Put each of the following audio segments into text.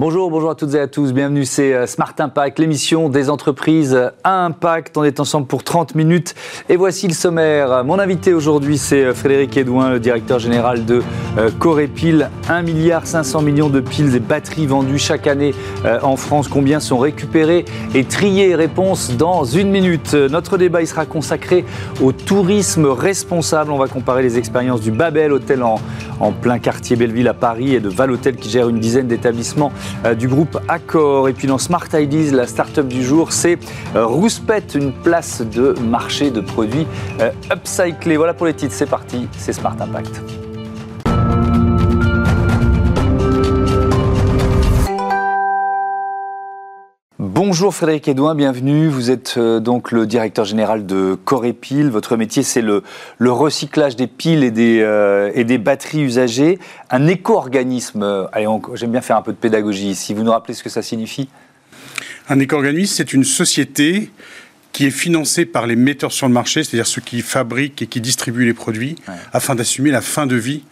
Bonjour, bonjour à toutes et à tous. Bienvenue, c'est euh, Smart Impact, l'émission des entreprises à impact. On est ensemble pour 30 minutes. Et voici le sommaire. Mon invité aujourd'hui, c'est euh, Frédéric Edouin, le directeur général de euh, Corépil. 1 milliard 500 millions de piles et batteries vendues chaque année en France. Combien sont récupérées et triées? Réponse dans une minute. Notre débat il sera consacré au tourisme responsable. On va comparer les expériences du Babel Hôtel en, plein quartier Belleville à Paris et de Val Hôtel qui gère une dizaine d'établissements euh, du groupe Accor. Et puis dans Smart Ideas, la start-up du jour, c'est euh, Rouspet, une place de marché de produits euh, upcyclés. Voilà pour les titres, c'est parti, c'est Smart Impact. Bonjour Frédéric Edouin, bienvenue. Vous êtes euh, donc le directeur général de Corépil. Votre métier, c'est le, recyclage des piles et des, euh, et des batteries usagées. Un éco-organisme, euh, allez, j'aime bien faire un peu de pédagogie ici. Vous nous rappelez ce que ça signifie? Un éco-organisme, c'est une société qui est financée par les metteurs sur le marché, c'est-à-dire ceux qui fabriquent et qui distribuent les produits, afin d'assumer la fin de vie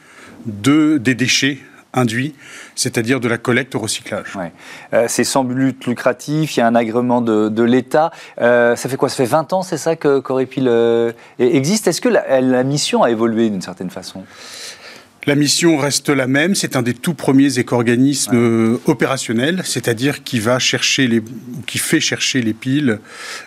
de, des déchets induits, c'est-à-dire de la collecte au recyclage. Euh, c'est sans but lucratif, il y a un agrément de, l'État. Euh, ça fait quoi? Ça fait 20 ans, c'est ça que Corépil euh, existe? Est-ce que la, mission a évolué d'une certaine façon? La mission reste la même, c'est un des tout premiers éco-organismes opérationnels, c'est-à-dire qui va chercher les, qui fait chercher les piles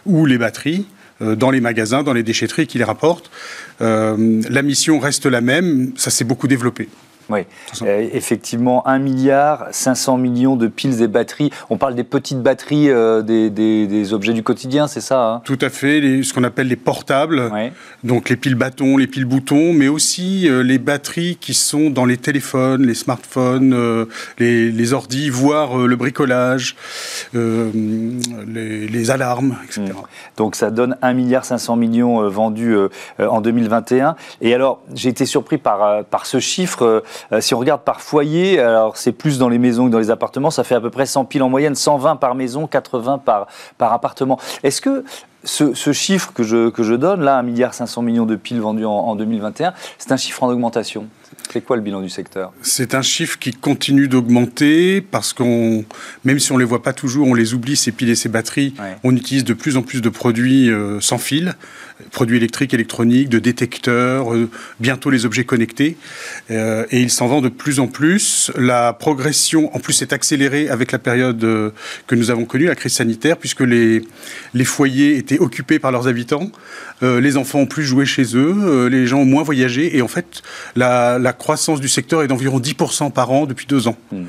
ou les batteries dans les magasins, dans les déchetteries, qui les rapporte. la mission reste la même, ça s'est beaucoup développé. Oui, euh, effectivement, 1 milliard 500 millions de piles et batteries. On parle des petites batteries euh, des, objets du quotidien, c'est ça hein? Tout à fait, ce qu'on appelle les portables, donc les piles bâtons, les piles boutons, mais aussi euh, les batteries qui sont dans les téléphones, les smartphones, les, les ordis, voire le bricolage, les, alarmes, etc. Mmh. Donc ça donne 1 milliard 500 millions vendus en 2021. Et alors, j'ai été surpris par, par ce chiffre. Euh, si on regarde par foyer, alors c'est plus dans les maisons que dans les appartements, ça fait à peu près 100 piles en moyenne, 120 par maison, 80 par, par appartement. Est-ce que ce, chiffre que je, que je donne, là, 1,5 milliard de piles vendues en, en 2021, c'est un chiffre en augmentation? C'est quoi le bilan du secteur? C'est un chiffre qui continue d'augmenter parce qu'on, même si on ne les voit pas toujours, on les oublie, ces piles et ces batteries. On utilise de plus en plus de produits euh, sans fil, produits électriques, électroniques, de détecteurs, euh, bientôt les objets connectés. Euh, et il s'en vend de plus en plus. La progression, en plus, est accélérée avec la période que nous avons connue, la crise sanitaire, puisque les, les foyers étaient occupés par leurs habitants. les enfants ont plus joué chez eux, les gens ont moins voyagé. Et en fait, la, la croissance du secteur est d'environ 10% par an depuis deux ans. Hmm.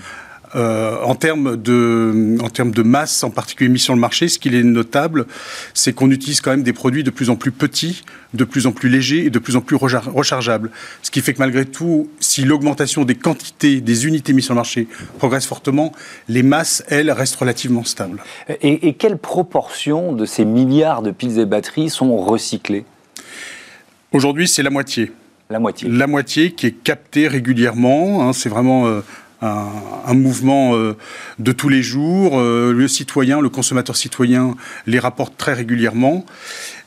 Euh, en, termes de, en termes de masse, en particulier mis sur le marché, ce qui est notable, c'est qu'on utilise quand même des produits de plus en plus petits, de plus en plus légers et de plus en plus rechargeables. Ce qui fait que malgré tout, si l'augmentation des quantités, des unités mises sur le marché progresse fortement, les masses, elles, restent relativement stables. Et, et quelle proportion de ces milliards de piles et batteries sont recyclées? Aujourd'hui, c'est la moitié. La moitié. La moitié qui est captée régulièrement. Hein, c'est vraiment euh, un, mouvement euh, de tous les jours. Euh, le citoyen, le consommateur citoyen les rapporte très régulièrement.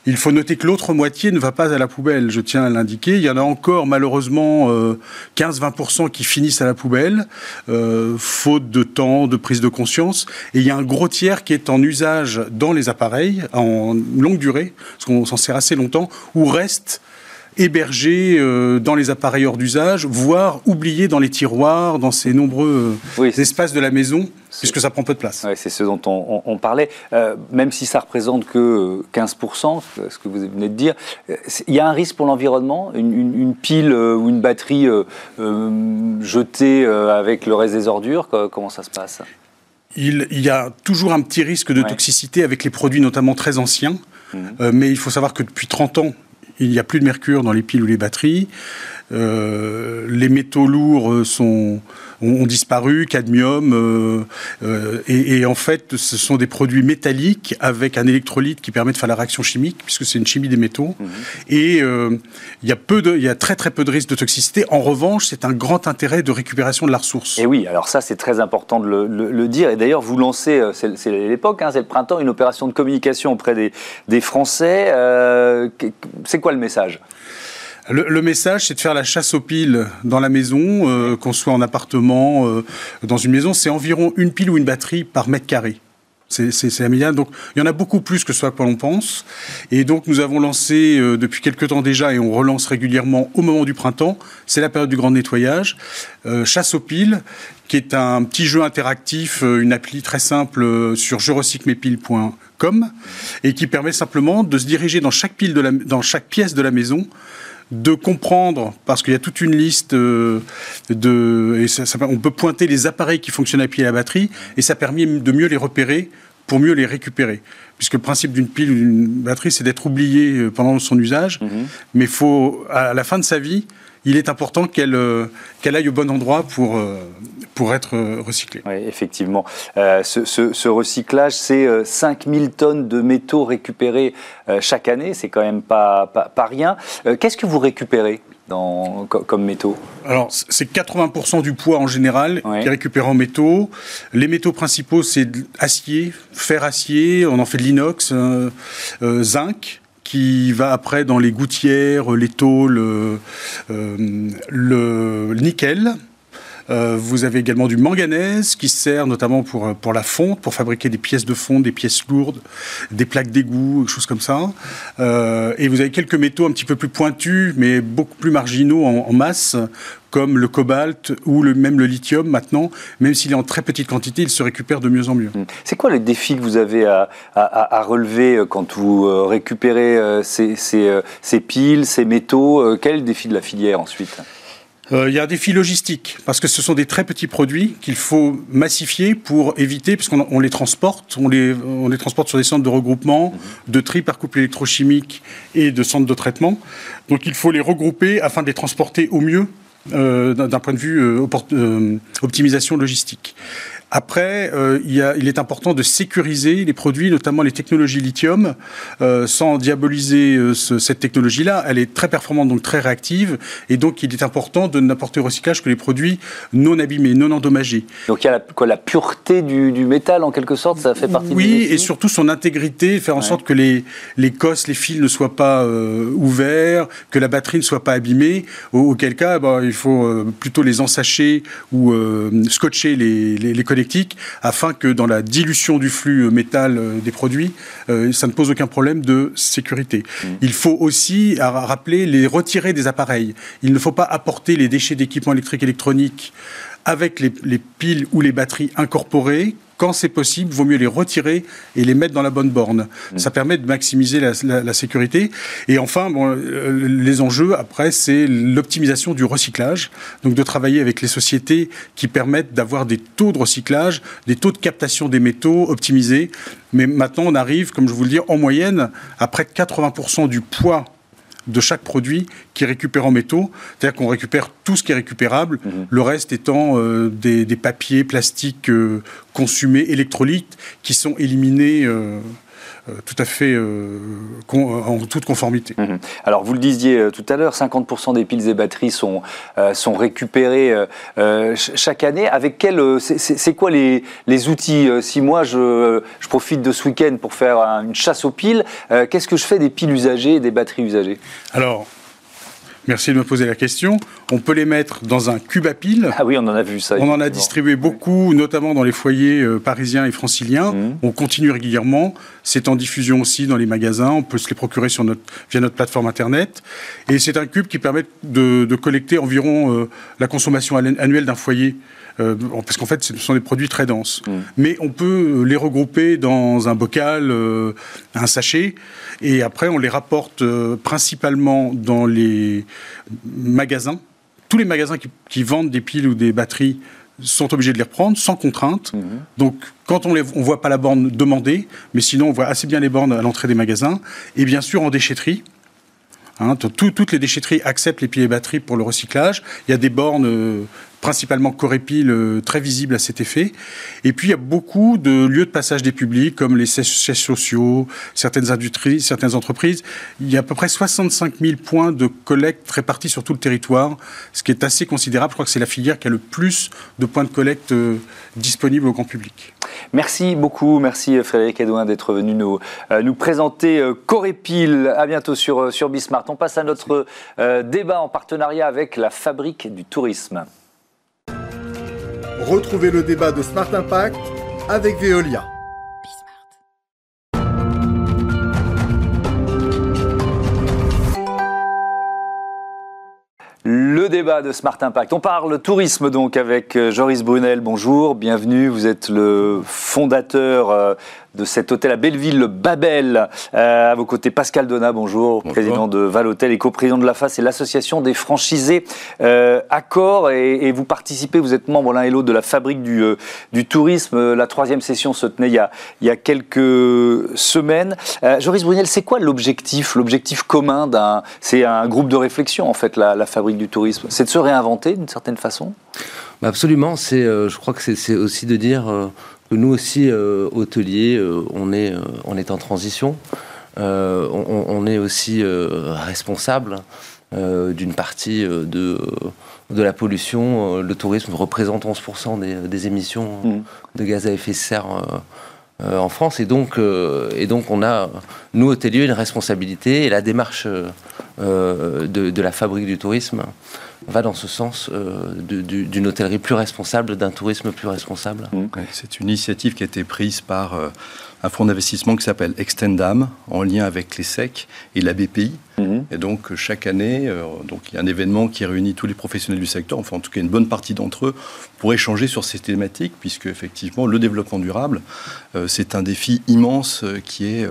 Il faut noter que l'autre moitié ne va pas à la poubelle, je tiens à l'indiquer. Il y en a encore malheureusement 15-20% qui finissent à la poubelle, faute de temps, de prise de conscience. Et il y a un gros tiers qui est en usage dans les appareils, en longue durée, parce qu'on s'en sert assez longtemps, ou reste hébergés euh, dans les appareils hors d'usage, voire oubliés dans les tiroirs, dans ces nombreux euh, espaces de la maison, puisque ça prend peu de place. c'est ce dont on, parlait. Euh, même si ça représente que 15%, ce que vous venez de dire, il y a un risque pour l'environnement une, pile ou une batterie jetée avec le reste des ordures Comment ça se passe? Il, y a toujours un petit risque de toxicité avec les produits notamment très anciens. Mmh. mais il faut savoir que depuis 30 ans, il n'y a plus de mercure dans les piles ou les batteries. Euh, les métaux lourds sont, ont, disparu, cadmium, euh, euh, et, en fait, ce sont des produits métalliques avec un électrolyte qui permet de faire la réaction chimique, puisque c'est une chimie des métaux. Mhm. Et il y a peu de, il y a très très peu de risques de toxicité. En revanche, c'est un grand intérêt de récupération de la ressource. Et oui, alors ça, c'est très important de le, dire. Et d'ailleurs, vous lancez, c'est l'époque, hein, c'est le printemps, une opération de communication auprès des, des Français. c'est quoi le message? Le, message, c'est de faire la chasse aux piles dans la maison, qu'on soit en appartement, dans une maison. C'est environ une pile ou une batterie par mètre carré. C'est amiable. Donc, il y en a beaucoup plus que ce quoi l'on pense. Et donc, nous avons lancé euh, depuis quelques temps déjà, et on relance régulièrement au moment du printemps, c'est la période du grand nettoyage, euh, Chasse aux piles, qui est un petit jeu interactif, euh, une appli très simple sur jerecyclemespiles.com, et qui permet simplement de se diriger dans chaque, pile de la, dans chaque pièce de la maison de comprendre, parce qu'il y a toute une liste euh, de... On peut pointer les appareils qui fonctionnent à pied à la batterie, et ça permet de mieux les repérer pour mieux les récupérer. Puisque le principe d'une pile ou d'une batterie, c'est d'être oublié euh, pendant son usage, mm-hmm. mais faut, à la fin de sa vie, il est important qu'elle euh, aille au bon endroit pour, euh, pour être euh, recyclée. Oui, effectivement. ce, recyclage, c'est 5000 tonnes de métaux récupérés chaque année. C'est quand même pas, pas, rien. Qu'est-ce que vous récupérez? Dans, comme métaux Alors, c'est 80% du poids en général qui est récupéré en métaux. Les métaux principaux, c'est acier, fer-acier, on en fait de l'inox, zinc qui va après dans les gouttières, les tôles, euh, le nickel. Euh, vous avez également du manganèse qui sert notamment pour, pour la fonte, pour fabriquer des pièces de fonte, des pièces lourdes, des plaques d'égout, des choses comme ça. Euh, et vous avez quelques métaux un petit peu plus pointus, mais beaucoup plus marginaux en masse, comme le cobalt ou le, même le lithium maintenant, même s'il est en très petite quantité, il se récupère de mieux en mieux. Hmm. C'est quoi les défis que vous avez à, relever euh, quand vous euh, récupérez euh, ces, ces, piles, ces métaux Quel est le défi de la filière ensuite? Il y a un défi logistique, parce que ce sont des très petits produits qu'il faut massifier pour éviter, puisqu'on on les transporte, on les, on les transporte sur des centres de regroupement, de tri par couple électrochimique et de centres de traitement. Donc il faut les regrouper afin de les transporter au mieux euh, d'un point de vue euh, euh, optimisation logistique. Après, euh, il, il, est important de sécuriser les produits, notamment les technologies lithium, euh, sans diaboliser euh, cette technologie-là. Elle est très performante, donc très réactive, et donc il est important de n'apporter au recyclage que les produits non abîmés, non endommagés. Donc il y a la, quoi, la pureté du, du, métal, en quelque sorte, ça fait partie Oui, et surtout son intégrité, faire en sorte que les, les cosses, les fils ne soient pas ouverts, que la batterie ne soit pas abîmée, auquel cas, bah, il faut plutôt les ensacher ou scotcher les, les, les afin que dans la dilution du flux métal euh, des produits, euh, ça ne pose aucun problème de sécurité. Mmh. Il faut aussi rappeler les retirer des appareils. Il ne faut pas apporter les déchets d'équipements électriques et électroniques avec les, les, piles ou les batteries incorporées quand c'est possible, vaut mieux les retirer et les mettre dans la bonne borne. Mm. Ça permet de maximiser la, sécurité. Et enfin, bon, euh, les enjeux, après, c'est l'optimisation du recyclage. Donc de travailler avec les sociétés qui permettent d'avoir des taux de recyclage, des taux de captation des métaux optimisés. Mais maintenant, on arrive, comme je vous le dis, en moyenne, à près de 80% du poids de chaque produit qui est récupéré en métaux. C'est-à-dire qu'on récupère tout ce qui est récupérable, mhm. le reste étant euh, des, papiers plastiques euh, consumés, électrolytes, qui sont éliminés. Euh, tout à fait euh, en toute conformité. Mhm. Alors vous le disiez euh, tout à l'heure, 50% des piles et batteries sont, sont récupérées chaque année. Avec quel, c'est quoi les, les outils Si moi je, je, profite de ce week-end pour faire une chasse aux piles, qu'est-ce que je fais des piles usagées et des batteries usagées? Alors Merci de me poser la question. On peut les mettre dans un cube à piles. Ah oui, on en a vu ça. On en a distribué beaucoup, notamment dans les foyers euh, parisiens et franciliens. Mmh. On continue régulièrement. C'est en diffusion aussi dans les magasins. On peut se les procurer sur notre, via notre plateforme Internet. Et c'est un cube qui permet de, collecter environ euh, la consommation annuelle d'un foyer euh, parce qu'en fait, ce sont des produits très denses. Mm. Mais on peut les regrouper dans un bocal, euh, un sachet, et après, on les rapporte euh, principalement dans les magasins. Tous les magasins qui, vendent des piles ou des batteries sont obligés de les reprendre sans contrainte. Mm-hmm. Donc, quand on ne voit pas la borne demandée, mais sinon on voit assez bien les bornes à l'entrée des magasins. Et bien sûr en déchetterie, Hein, toutes les déchetteries acceptent les piles et batteries pour le recyclage. Il y a des bornes principalement Corépil, très visible à cet effet. Et puis il y a beaucoup de lieux de passage des publics, comme les sièges sociaux, certaines industries, certaines entreprises. Il y a à peu près 65 000 points de collecte répartis sur tout le territoire, ce qui est assez considérable. Je crois que c'est la filière qui a le plus de points de collecte disponibles au grand public. Merci beaucoup, merci Frédéric Edouin d'être venu nous, euh, nous présenter euh, Corépil. À bientôt sur, euh, sur Bismart. On passe à notre débat en partenariat avec la Fabrique du Tourisme. Retrouvez le débat de Smart Impact avec Veolia. Le débat de Smart Impact. On parle tourisme donc avec euh, Joris Brunel. Bonjour, bienvenue. Vous êtes le fondateur euh, de cet hôtel à Belleville, le Babel. Euh, à vos côtés, Pascal Donat, bonjour, président de Valhôtel et coprésident de la FAS et l'association des franchisés euh, Accor. Et, vous participez, vous êtes membre l'un et l'autre de la fabrique du, euh, du, tourisme. La troisième session se tenait il y a, il y a quelques semaines. Euh, Joris Brunel, c'est quoi l'objectif? L'objectif commun d'un. C'est un groupe de réflexion, en fait, la, la fabrique du tourisme. C'est de se réinventer d'une certaine façon? Absolument. C'est, je crois que c'est aussi de dire nous aussi, euh, hôteliers, euh, on, est, euh, on est en transition. On, est aussi responsable d'une partie de, de la pollution. Le tourisme représente 11% des, émissions mmh. de gaz à effet de serre en France. Et donc, et donc, on a, nous, hôteliers, une responsabilité. Et la démarche de, de, la fabrique du tourisme va dans ce sens euh, d'une hôtellerie plus responsable, d'un tourisme plus responsable. Mmh. C'est une initiative qui a été prise par euh, un fonds d'investissement qui s'appelle Extendam, en lien avec les SEC et la BPI. Mhm. Et donc, chaque année, euh, donc, il y a un événement qui réunit tous les professionnels du secteur, enfin, en tout cas, une bonne partie d'entre eux, pour échanger sur ces thématiques, puisque, effectivement, le développement durable, euh, c'est un défi immense euh, qui, est,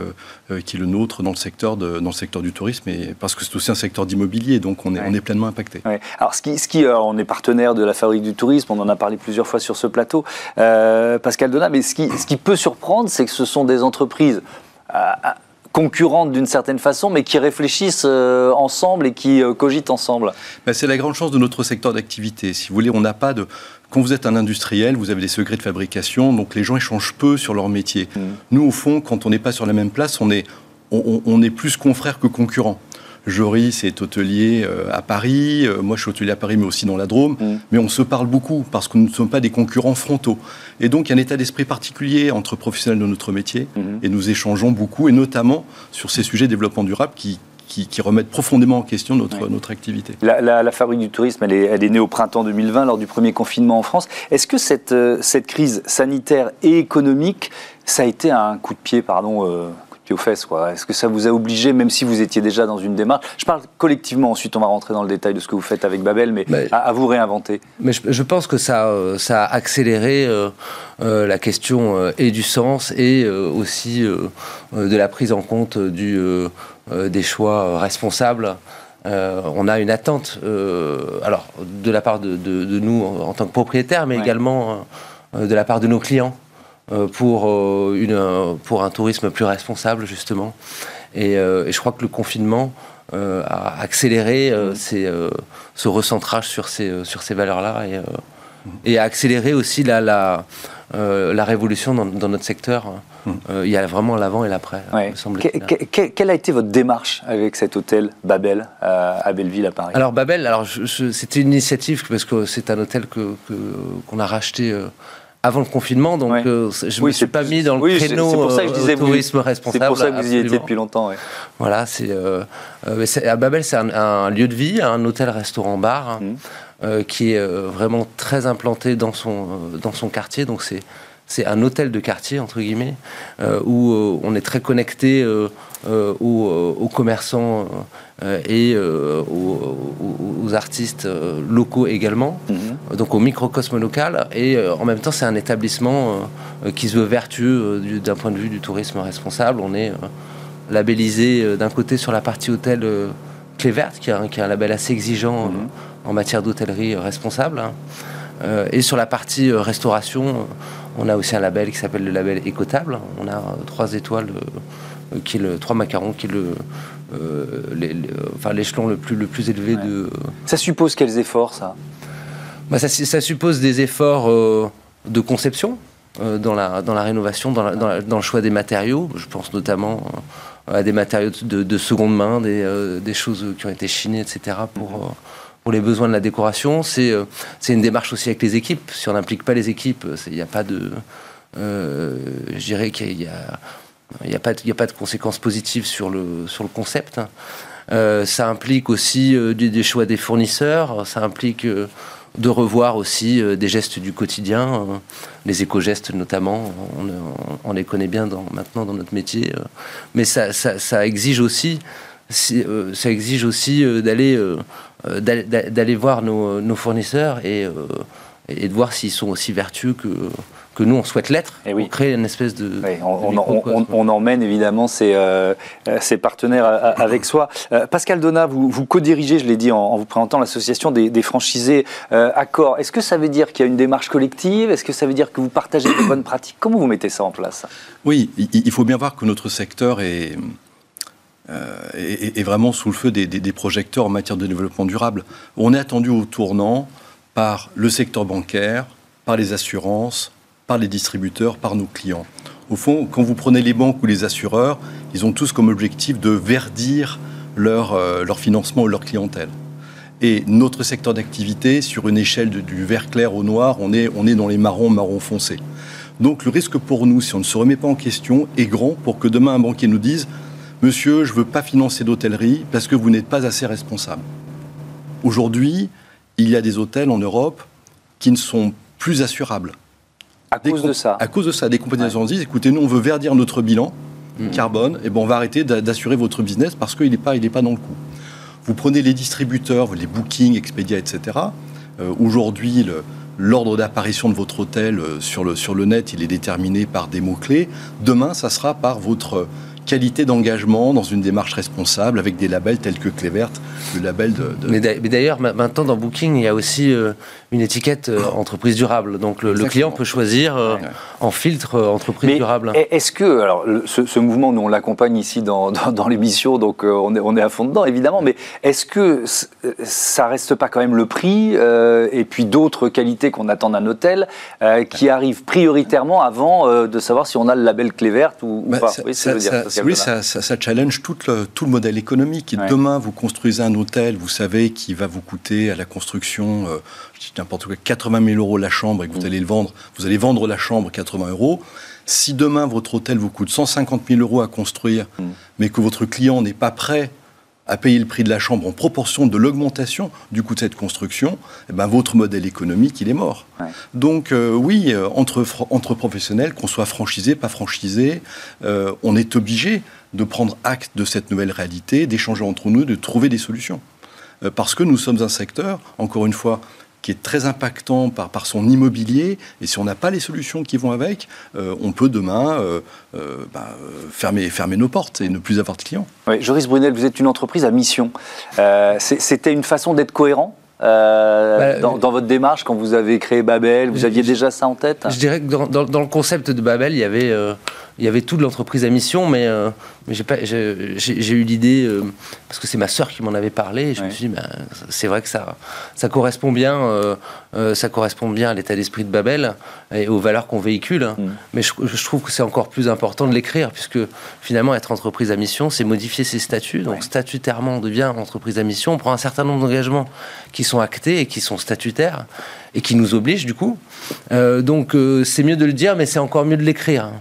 qui est le nôtre dans le secteur, de, dans le secteur du tourisme, et parce que c'est aussi un secteur d'immobilier, donc on est, on est pleinement impacté. Alors, ce qui, ce qui on est partenaire de la Fabrique du Tourisme, on en a parlé plusieurs fois sur ce plateau, Pascal Donat, mais ce qui, ce qui peut surprendre, c'est que ce sont des entreprises concurrentes d'une certaine façon, mais qui réfléchissent euh, ensemble et qui euh, cogitent ensemble ben, C'est la grande chance de notre secteur d'activité. Si vous voulez, on n'a pas de... Quand vous êtes un industriel, vous avez des secrets de fabrication, donc les gens échangent peu sur leur métier. Mmh. Nous, au fond, quand on n'est pas sur la même place, on est, on est plus confrères que concurrents. Joris est hôtelier euh, à Paris, euh, moi je suis hôtelier à Paris mais aussi dans la Drôme, mm. mais on se parle beaucoup parce que nous ne sommes pas des concurrents frontaux. Et donc il y a un état d'esprit particulier entre professionnels de notre métier mm-hmm. et nous échangeons beaucoup et notamment sur ces sujets de développement durable qui, qui, remettent profondément en question notre, notre activité. La, fabrique du tourisme, elle est, elle est, née au printemps 2020 lors du premier confinement en France. Est-ce que cette, euh, cette crise sanitaire et économique, ça a été un coup de pied, pardon, aux fesses. Est-ce que ça vous a obligé, même si vous étiez déjà dans une démarche? Je parle collectivement, ensuite on va rentrer dans le détail de ce que vous faites avec Babel, mais, à, vous réinventer. Mais je, pense que ça, euh, ça a accéléré euh, euh, la question et du sens et aussi de la prise en compte du, des choix responsables. on a une attente, alors de la part de, de, nous en tant que propriétaires, mais également de la part de nos clients. Euh, pour, euh, une, pour un tourisme plus responsable, justement. Et, euh, je crois que le confinement a accéléré ce recentrage sur ces, sur ces valeurs-là et, et a accéléré aussi la, la, la révolution dans, dans, notre secteur. il y a vraiment l'avant et l'après, quelle a été votre démarche avec cet hôtel Babel à Belleville, à Paris? Alors, Babel, alors, c'était une initiative parce que c'est un hôtel qu'on que, qu'on a racheté avant le confinement, donc euh, je ne me suis pas mis dans le créneau pour ça que je euh, disais, tourisme responsable. C'est pour ça que vous y étiez depuis longtemps. Voilà, c'est euh, à Babel, c'est un, lieu de vie, un hôtel-restaurant-bar. Mmh. qui est vraiment très implanté dans son, dans son quartier. Donc c'est c'est un hôtel de quartier, entre guillemets, où on est très connecté aux, commerçants et aux, artistes locaux également. Mmh donc au microcosme local. Et euh, en même temps, c'est un établissement euh, qui se veut vertueux euh, d'un point de vue du tourisme responsable. On est labellisé d'un côté sur la partie hôtel Clé Verte, qui est un, label assez exigeant mhm. en matière d'hôtellerie responsable. Hein. et sur la partie restauration, on a aussi un label qui s'appelle le label Écotable. On a trois étoiles, qui est le, trois macarons, qui est le, enfin l'échelon le plus, le plus élevé de. Ça suppose quels efforts, ça? Bah, ça, ça, suppose des efforts de conception dans, la, dans la rénovation, dans, dans, le choix des matériaux. Je pense notamment à des matériaux de, de seconde main, des, des, choses qui ont été chinées, etc. pour pour les besoins de la décoration. C'est euh, c'est une démarche aussi avec les équipes. Si on n'implique pas les équipes, il n'y a pas de. Euh, je dirais qu'il y a. N'y a, de, a pas de conséquences positives sur le, sur le concept. Euh, ça implique aussi des, choix des fournisseurs, ça implique de revoir aussi des gestes du quotidien, les éco-gestes notamment, on, les connaît bien maintenant dans notre métier, mais ça, ça exige aussi, ça exige aussi d'aller euh, d'aller voir nos, fournisseurs et, euh, et, de voir s'ils sont aussi vertueux que, que nous, on souhaite l'être. Et eh oui. créer une espèce de. on, emmène évidemment ses, euh, ses partenaires avec soi. Pascal Donat, vous, vous co-dirigez, je l'ai dit en, vous présentant, l'association des, franchisés Accor. Est-ce que ça veut dire qu'il y a une démarche collective? Est-ce que ça veut dire que vous partagez des bonnes pratiques? Comment vous mettez ça en place? Oui, il faut bien voir que notre secteur est euh, est, vraiment sous le feu des, projecteurs en matière de développement durable. On est attendu au tournant par le secteur bancaire, par les assurances, par les distributeurs, par nos clients. Au fond, quand vous prenez les banques ou les assureurs, ils ont tous comme objectif de verdir leur, euh, leur financement ou leur clientèle. Et notre secteur d'activité, sur une échelle du vert clair au noir, on est, on est dans les marrons, marrons foncés. Donc le risque pour nous, si on ne se remet pas en question, est grand pour que demain un banquier nous dise Monsieur, je ne veux pas financer d'hôtellerie parce que vous n'êtes pas assez responsable. Aujourd'hui, il y a des hôtels en Europe qui ne sont plus assurables. À cause de ça À cause de ça. Des compagnies d'assurance disent écoutez, nous, on veut verdir notre bilan mmh. carbone, et bon, on va arrêter d'assurer votre business parce qu'il n'est pas, pas dans le coup. Vous prenez les distributeurs, les bookings, Expedia, etc. Euh, aujourd'hui, l'ordre d'apparition de votre hôtel euh, sur, le, sur le net, il est déterminé par des mots-clés. Demain, ça sera par votre qualité d'engagement dans une démarche responsable avec des labels tels que Clévert, le label de. Mais d'ailleurs, maintenant dans Booking, il y a aussi euh, une étiquette euh, entreprise durable. Donc le, client peut choisir euh, en filtre entreprise durable. Est-ce que, alors ce, mouvement, nous on l'accompagne ici dans, dans, l'émission, donc on, est, on est à fond dedans évidemment, mais est-ce que ça reste pas quand même le prix et puis d'autres qualités qu'on attend d'un hôtel qui arrivent prioritairement avant de savoir si on a le label Clévert ou, bah, pas? oui, ça, oui, ça, ça, challenge tout le, tout le modèle économique. Et demain, vous construisez un hôtel, vous savez qu'il va vous coûter à la construction, euh, n'importe quoi, 80 000 euros la chambre et que vous mm. allez le vendre, vous allez vendre la chambre 80 euros. Si demain votre hôtel vous coûte 150 000 euros à construire, mm. mais que votre client n'est pas prêt à payer le prix de la chambre en proportion de l'augmentation du coût de cette construction, eh ben, votre modèle économique, il est mort. Donc euh, oui, euh, entre, entre professionnels, qu'on soit franchisé, pas franchisé, euh, on est obligé de prendre acte de cette nouvelle réalité, d'échanger entre nous, de trouver des solutions. parce que nous sommes un secteur, encore une fois, qui est très impactant par, par son immobilier. Et si on n'a pas les solutions qui vont avec, euh, on peut demain euh, euh, bah, fermer, fermer nos portes et ne plus avoir de clients. Joris Brunel, vous êtes une entreprise à mission. C'était une façon d'être cohérent? Bah, dans, votre démarche, quand vous avez créé Babel, vous aviez déjà ça en tête Je dirais que dans, dans, le concept de Babel, il y avait, il y avait tout de l'entreprise à mission, mais mais j'ai eu l'idée, euh, parce que c'est ma sœur qui m'en avait parlé, et je me suis dit, ben, c'est vrai que ça, ça, correspond bien, euh, euh, ça correspond bien à l'état d'esprit de Babel et aux valeurs qu'on véhicule. Hein. Mm. Mais je, trouve que c'est encore plus important de l'écrire, puisque finalement, être entreprise à mission, c'est modifier ses statuts. Donc, statutairement, on devient entreprise à mission, on prend un certain nombre d'engagements qui sont actés et qui sont statutaires, et qui nous obligent, du coup. donc, c'est mieux de le dire, mais c'est encore mieux de l'écrire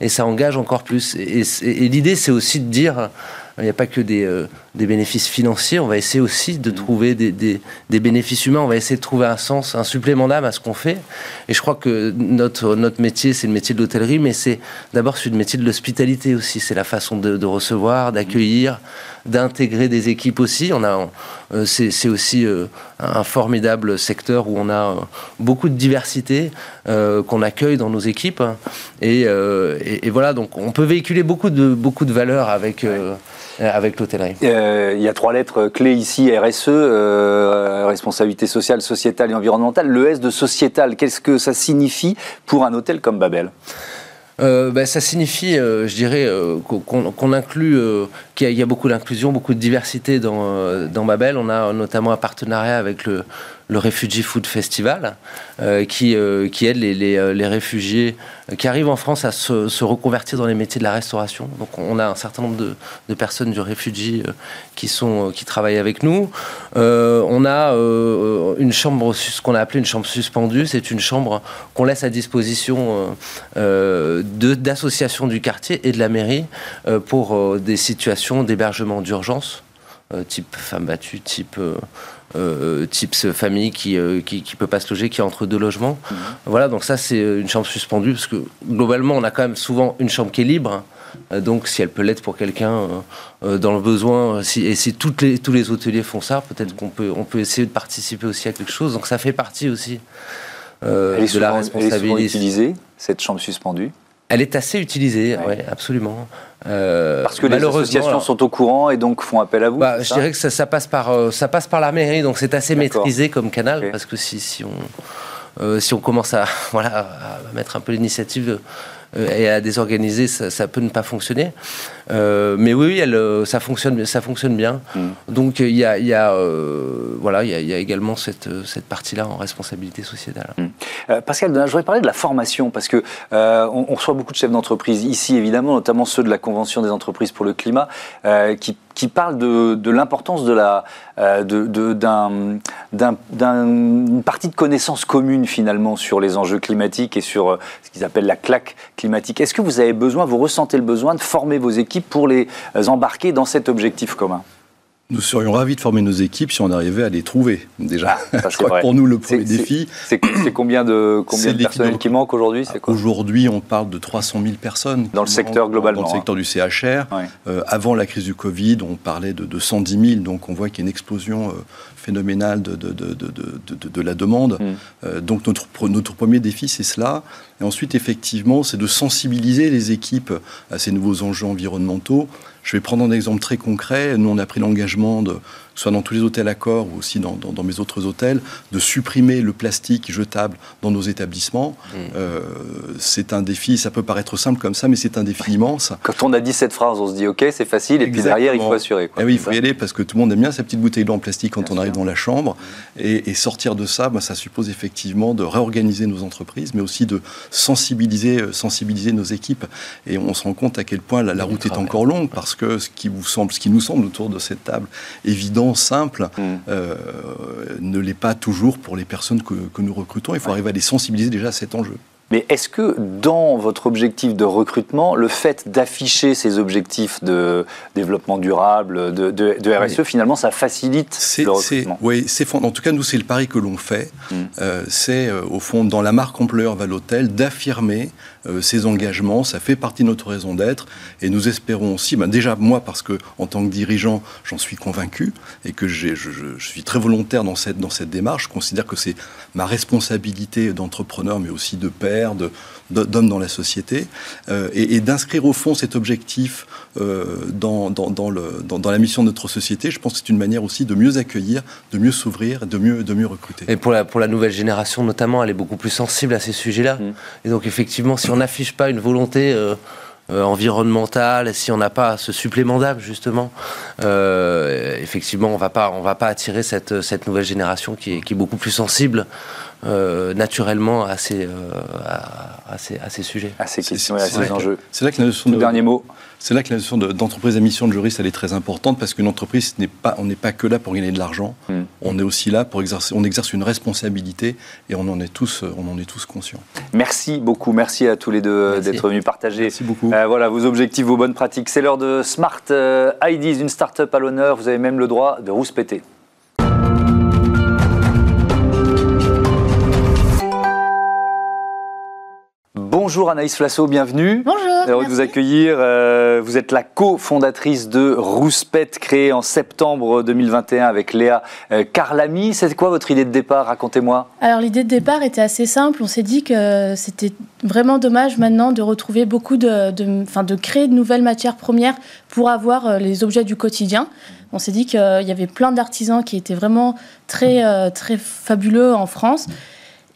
et ça engage encore plus. Et, l'idée, c'est aussi de dire, il n'y a pas que des, euh, des, bénéfices financiers, on va essayer aussi de mmh. trouver des, des, bénéfices humains, on va essayer de trouver un sens, un supplément d'âme à ce qu'on fait. Et je crois que notre, notre métier, c'est le métier de l'hôtellerie, mais c'est d'abord le métier de l'hospitalité aussi. C'est la façon de, de recevoir, d'accueillir, d'intégrer des équipes aussi. On a, euh, c'est aussi euh, un formidable secteur où on a beaucoup de diversité qu'on accueille dans nos équipes. Et, et, voilà, donc on peut véhiculer beaucoup de, beaucoup de valeurs avec, avec l'hôtellerie. Il y a trois lettres clés ici RSE, responsabilité sociale, sociétale et environnementale. Le S de sociétal, qu'est-ce que ça signifie pour un hôtel comme Babel? Euh, ben, ça signifie, euh, je dirais, euh, qu'on inclut qu'il y, a beaucoup d'inclusion, beaucoup de diversité dans, dans Babel. On a notamment un partenariat avec le, le Refugee Food Festival, euh, qui, euh, qui aide les, les, euh, réfugiés qui arrivent en France à se, reconvertir dans les métiers de la restauration. Donc on a un certain nombre de, personnes du Refugee qui, sont, qui travaillent avec nous. on a une chambre, ce qu'on a appelé une chambre suspendue, c'est une chambre qu'on laisse à disposition d'associations du quartier et de la mairie pour des situations d'hébergement d'urgence, type femmes battues, type euh, type famille qui, euh, qui, qui peut pas se loger, qui est entre deux logements. Mhm. Voilà, donc ça c'est une chambre suspendue parce que globalement on a quand même souvent une chambre qui est libre. Euh, donc, si elle peut l'être pour quelqu'un dans le besoin, si, et si toutes les, tous les hôteliers font ça, peut-être qu'on peut, on peut essayer de participer aussi à quelque chose. Donc, ça fait partie aussi de la responsabilité. Elle est utilisée, cette chambre suspendue? Elle est assez utilisée, oui, absolument. Euh, Parce que les associations sont au courant et donc font appel à vous bah, Je dirais que ça, passe par, euh, ça passe par la mairie, donc c'est assez maîtrisé comme canal, parce que si, si, on, euh, si on commence à, voilà, à mettre un peu l'initiative et à désorganiser, ça, ça, peut ne pas fonctionner. Euh, mais oui, elle, euh, ça, fonctionne, ça fonctionne bien. Mm. Donc il y a, y a euh, voilà, il y, y, a également cette, cette partie-là en responsabilité sociétale. Mm. Pascal, je voudrais parler de la formation, parce que on, on, reçoit beaucoup de chefs d'entreprise ici, évidemment, notamment ceux de la Convention des entreprises pour le climat, qui qui parlent de, l'importance de la d'une de, partie de connaissances communes finalement sur les enjeux climatiques et sur ce qu'ils appellent la claque climatique. Est-ce que vous avez besoin, vous ressentez le besoin de former vos équipes pour les embarquer dans cet objectif commun? Nous serions ravis de former nos équipes si on arrivait à les trouver, déjà. Je crois que pour nous, le premier défi. C'est combien de, combien de personnel qui manque aujourd'hui Aujourd'hui, on parle de 300 000 personnes. Dans le secteur globalement Dans le secteur du CHR. Euh, avant la crise du Covid, on parlait de, 110 000, donc on voit qu'il y a une explosion euh, phénoménale de, de, de, la demande. Mm. Euh, donc notre, notre premier défi, c'est cela. Et ensuite, effectivement, c'est de sensibiliser les équipes à ces nouveaux enjeux environnementaux. Je vais prendre un exemple très concret. Nous, on a pris l'engagement de soit dans tous les hôtels accords ou aussi dans, mes autres hôtels, de supprimer le plastique jetable dans nos établissements. Mmh. Euh, c'est un défi, ça peut paraître simple comme ça, mais c'est un défi immense. Quand on a dit cette phrase, on se dit ok, c'est facile, et puis derrière, il faut assurer. Eh oui, il faut y aller parce que tout le monde aime bien sa petite bouteille d'eau en plastique quand on arrive dans la chambre. Et, sortir de ça, bah, ça suppose effectivement de réorganiser nos entreprises, mais aussi de sensibiliser, euh, sensibiliser nos équipes. Et on se rend compte à quel point la, la route est encore longue parce que ce qui, vous semble, ce qui nous semble autour de cette table évident, simple mm. euh, ne l'est pas toujours pour les personnes que, nous recrutons. Il faut arriver à les sensibiliser déjà à cet enjeu. Mais est-ce que dans votre objectif de recrutement, le fait d'afficher ces objectifs de développement durable, de, RSE, e, finalement, ça facilite le recrutement? Oui, en tout cas, nous, c'est le pari que l'on fait. Mm. Euh, c'est, euh, au fond, dans la marque employeur Valotel, d'affirmer ces engagements. Ça fait partie de notre raison d'être. Et nous espérons aussi, ben déjà moi, parce que en tant que dirigeant, j'en suis convaincu et que je, je, suis très volontaire dans cette, dans cette démarche. Je considère que c'est ma responsabilité d'entrepreneur, mais aussi de père, de, d'hommes dans la société, euh, et, d'inscrire au fond cet objectif euh, dans, dans, le, dans, la mission de notre société, je pense que c'est une manière aussi de mieux accueillir, de mieux s'ouvrir, de mieux, de mieux recruter. Et pour la, pour la nouvelle génération notamment, elle est beaucoup plus sensible à ces sujets-là. Mmh. Et donc effectivement, si on n'affiche pas une volonté... Euh, environnementale, si on n'a pas ce supplément d'âme justement, effectivement, on va pas, on va pas attirer cette, cette nouvelle génération qui est, qui est beaucoup plus sensible euh, naturellement à ces, euh, à, ces, à, ces, sujets. À ces questions et à ces enjeux. C'est là que la notion de, dernier mot. C'est là que la notion d'entreprise à mission de juriste elle est très importante parce qu'une entreprise n'est pas on n'est pas que là pour gagner de l'argent. Hmm. On est aussi là pour exercer on exerce une responsabilité et on en est tous on en est tous conscients. Merci beaucoup, merci à tous les deux d'être venus partager. Merci beaucoup. Euh, voilà vos objectifs, vos bonnes pratiques. C'est l'heure de Smart IDs, une start-up à l'honneur. Vous avez même le droit de rouspéter. Bonjour Anaïs Flasso, bienvenue. Bonjour. Heureux de vous accueillir. Euh, vous êtes la cofondatrice de Rouspette, créée en septembre 2021 avec Léa euh, Carlami. C'est quoi votre idée de départ? Racontez-moi. Alors l'idée de départ était assez simple. On s'est dit que c'était vraiment dommage maintenant de retrouver beaucoup de, de, de créer de nouvelles matières premières pour avoir euh, les objets du quotidien. On s'est dit qu'il y avait plein d'artisans qui étaient vraiment très, très fabuleux en France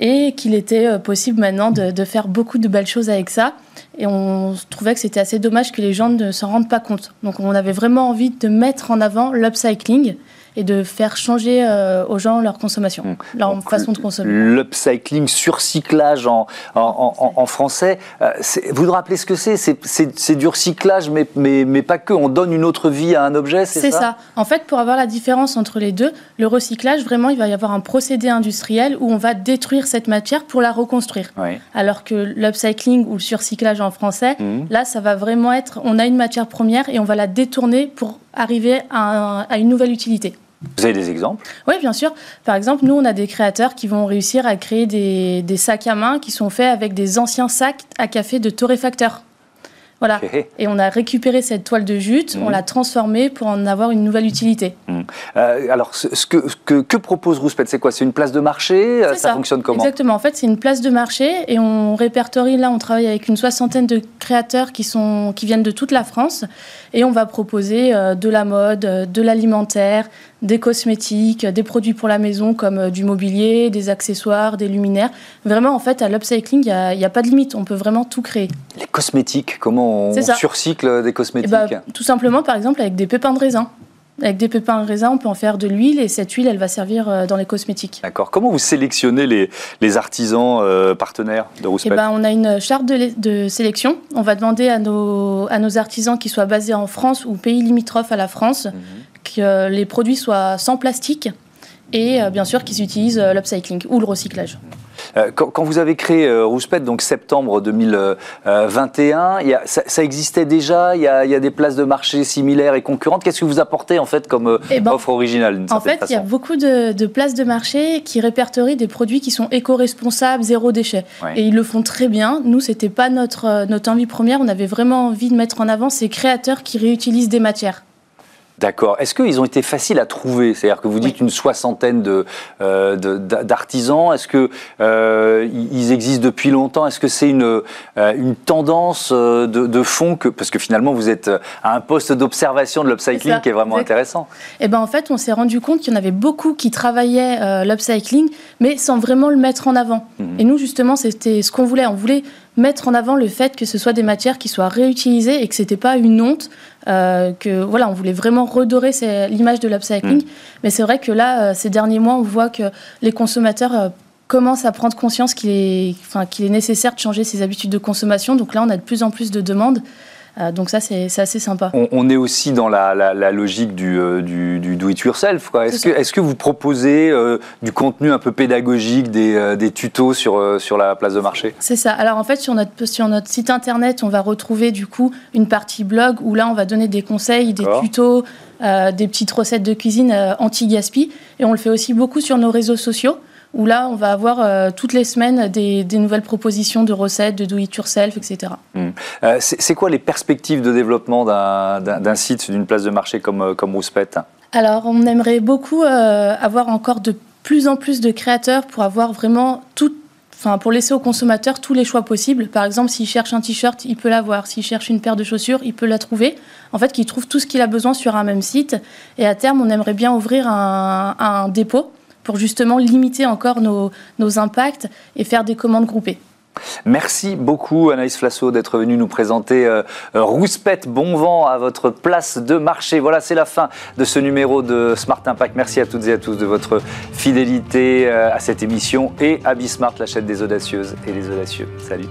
et qu'il était euh, possible maintenant de, faire beaucoup de belles choses avec ça. Et on trouvait que c'était assez dommage que les gens ne s'en rendent pas compte. Donc on avait vraiment envie de mettre en avant l'upcycling et de faire changer euh, aux gens leur consommation, mmh. leur façon de consommer. L'upcycling, surcyclage en, en, en, français, euh, vous vous rappelez ce que c'est? C'est du recyclage, mais, mais, mais, pas que. On donne une autre vie à un objet, c'est ça C'est ça? En fait, pour avoir la différence entre les deux, le recyclage, vraiment, il va y avoir un procédé industriel où on va détruire cette matière pour la reconstruire. Alors que l'upcycling ou le surcyclage en français, mmh. là, ça va vraiment être, on a une matière première et on va la détourner pour arriver à, à une nouvelle utilité. Vous avez des exemples? Oui, bien sûr. Par exemple, nous, on a des créateurs qui vont réussir à créer des, des sacs à main qui sont faits avec des anciens sacs à café de torréfacteurs. Voilà. Et on a récupéré cette toile de jute, on mhm. l'a transformée pour en avoir une nouvelle utilité. Mhm. Euh, alors, ce que, que, que propose Rouspet C'est quoi? C'est une place de marché? Ça, ça, fonctionne comment? Exactement. En fait, c'est une place de marché et on répertorie. Là, on travaille avec une soixantaine de créateurs qui, sont, qui viennent de toute la France et on va proposer euh, de la mode, euh, de l'alimentaire, des cosmétiques, des produits pour la maison comme du mobilier, des accessoires, des luminaires. Vraiment, en fait, à l'upcycling, il n'y a, a, pas de limite. On peut vraiment tout créer. Les cosmétiques, comment on, surcycle des cosmétiques eh ben, Tout simplement, par exemple, avec des pépins de raisin. Avec des pépins de raisin, on peut en faire de l'huile et cette huile, elle va servir euh, dans les cosmétiques. D'accord. Comment vous sélectionnez les, les artisans euh, partenaires de Rouspet eh ben, On a une charte de, de, sélection. On va demander à nos, à nos artisans qui soient basés en France ou pays limitrophes à la France mhm. Que les produits soient sans plastique et euh, bien sûr qu'ils utilisent l'upcycling ou le recyclage. Euh, quand, vous avez créé euh, Rouspet, donc septembre 2021, il ça, existait déjà? Il y, a, des places de marché similaires et concurrentes? Qu'est-ce que vous apportez en fait comme euh, eh ben, offre originale En fait, il y a beaucoup de, places de marché qui répertorient des produits qui sont éco-responsables, zéro déchet. Et ils le font très bien. Nous, c'était pas notre, notre envie première. On avait vraiment envie de mettre en avant ces créateurs qui réutilisent des matières. D'accord. Est-ce qu'ils ont été faciles à trouver? C'est-à-dire que vous dites une soixantaine euh, d'artisans. Est-ce qu'ils euh, existent depuis longtemps? Est-ce que c'est une, euh, une tendance de, fond que, Parce que finalement, vous êtes à un poste d'observation de l'upcycling qui est vraiment intéressant. Eh ben, en fait, on s'est rendu compte qu'il y en avait beaucoup qui travaillaient l'upcycling, mais sans vraiment le mettre en avant. Mhm. Et nous, justement, c'était ce qu'on voulait. On voulait mettre en avant le fait que ce soit des matières qui soient réutilisées et que c'était pas une honte. Euh, que voilà, on voulait vraiment redorer l'image de l'upcycling. Mm. Mais c'est vrai que là, euh, ces derniers mois, on voit que les consommateurs euh, commencent à prendre conscience qu'il est, enfin, qu'il est nécessaire de changer ses habitudes de consommation. Donc là, on a de plus en plus de demandes. Euh, donc ça, c'est assez sympa. On, est aussi dans la, logique du, euh, du, do-it-yourself. Est-ce que, est que, vous proposez euh, du contenu un peu pédagogique, des, tutos sur, sur la place de marché? C'est ça. Alors en fait, sur notre, sur notre site internet, on va retrouver du coup une partie blog où là, on va donner des conseils, des tutos, des petites recettes de cuisine anti-gaspi. Et on le fait aussi beaucoup sur nos réseaux sociaux où là, on va avoir euh, toutes les semaines des, nouvelles propositions de recettes, de do-it-yourself, etc. Hmm. Euh, c'est quoi les perspectives de développement d'un site, d'une place de marché comme, euh, comme Alors, on aimerait beaucoup avoir encore de plus en plus de créateurs pour avoir vraiment tout, enfin, pour laisser aux consommateurs tous les choix possibles. Par exemple, s'il cherche un t-shirt, il peut l'avoir. S'il cherche une paire de chaussures, il peut la trouver. En fait, qu'il trouve tout ce qu'il a besoin sur un même site. Et à terme, on aimerait bien ouvrir un, un dépôt pour justement limiter encore nos, impacts et faire des commandes groupées. Merci beaucoup Anaïs Flasso d'être venue nous présenter euh, Rouspette. Bon vent à votre place de marché. Voilà, c'est la fin de ce numéro de Smart Impact. Merci à toutes et à tous de votre fidélité euh, à cette émission et à Bismart, la chaîne des audacieuses et des audacieux. Salut.